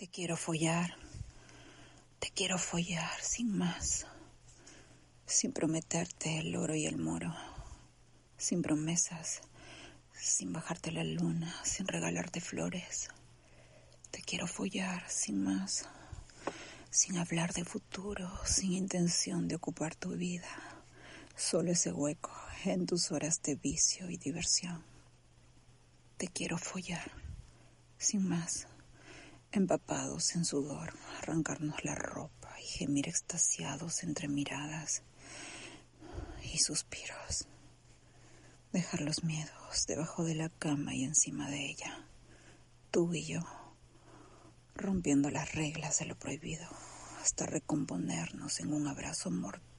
Te quiero follar, te quiero follar sin más, sin prometerte el oro y el moro, sin promesas, sin bajarte la luna, sin regalarte flores. Te quiero follar sin más, sin hablar de futuro, sin intención de ocupar tu vida, solo ese hueco en tus horas de vicio y diversión. Te quiero follar, sin más empapados en sudor, arrancarnos la ropa y gemir extasiados entre miradas y suspiros. Dejar los miedos debajo de la cama y encima de ella, tú y yo, rompiendo las reglas de lo prohibido hasta recomponernos en un abrazo mortal.